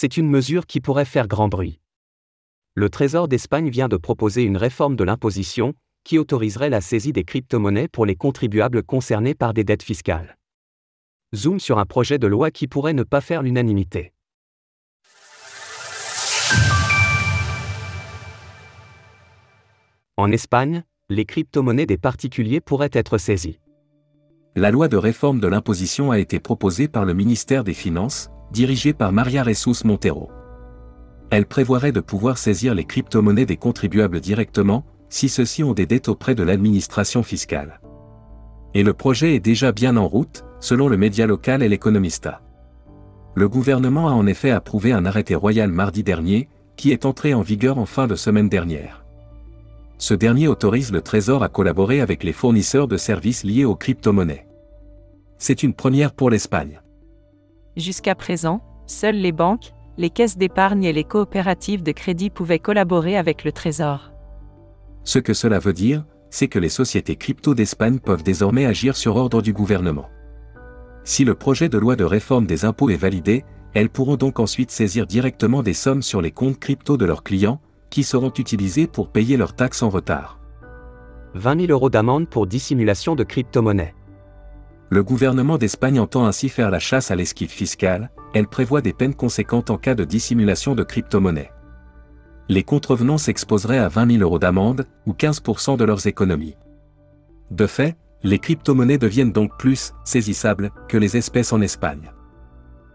C'est une mesure qui pourrait faire grand bruit. Le Trésor d'Espagne vient de proposer une réforme de l'imposition qui autoriserait la saisie des crypto-monnaies pour les contribuables concernés par des dettes fiscales. Zoom sur un projet de loi qui pourrait ne pas faire l'unanimité. En Espagne, les crypto-monnaies des particuliers pourraient être saisies. La loi de réforme de l'imposition a été proposée par le ministère des Finances, dirigée par Maria Ressus Montero. Elle prévoirait de pouvoir saisir les crypto-monnaies des contribuables directement, si ceux-ci ont des dettes auprès de l'administration fiscale. Et le projet est déjà bien en route, selon le média local et l'Economista. Le gouvernement a en effet approuvé un arrêté royal mardi dernier, qui est entré en vigueur en fin de semaine dernière. Ce dernier autorise le Trésor à collaborer avec les fournisseurs de services liés aux crypto-monnaies. C'est une première pour l'Espagne. Jusqu'à présent, seules les banques, les caisses d'épargne et les coopératives de crédit pouvaient collaborer avec le Trésor. Ce que cela veut dire, c'est que les sociétés crypto d'Espagne peuvent désormais agir sur ordre du gouvernement. Si le projet de loi de réforme des impôts est validé, elles pourront donc ensuite saisir directement des sommes sur les comptes crypto de leurs clients, qui seront utilisés pour payer leurs taxes en retard. 20 000 euros d'amende pour dissimulation de crypto-monnaies. Le gouvernement d'Espagne entend ainsi faire la chasse à l'esquive fiscale, elle prévoit des peines conséquentes en cas de dissimulation de crypto-monnaies. Les contrevenants s'exposeraient à 20 000 euros d'amende, ou 15% de leurs économies. De fait, les crypto-monnaies deviennent donc plus saisissables que les espèces en Espagne.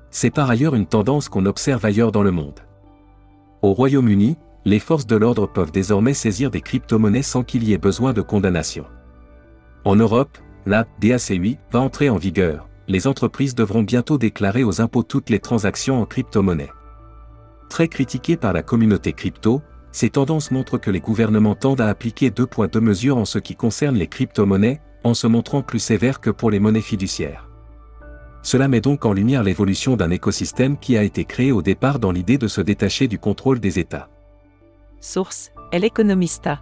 C'est par ailleurs une tendance qu'on observe ailleurs dans le monde. Au Royaume-Uni, les forces de l'ordre peuvent désormais saisir des crypto-monnaies sans qu'il y ait besoin de condamnation. En Europe, la DACUI va entrer en vigueur. Les entreprises devront bientôt déclarer aux impôts toutes les transactions en crypto-monnaie. Très critiquées par la communauté crypto, ces tendances montrent que les gouvernements tendent à appliquer deux points de mesure en ce qui concerne les crypto-monnaies, en se montrant plus sévères que pour les monnaies fiduciaires. Cela met donc en lumière l'évolution d'un écosystème qui a été créé au départ dans l'idée de se détacher du contrôle des États. Source, El Economista.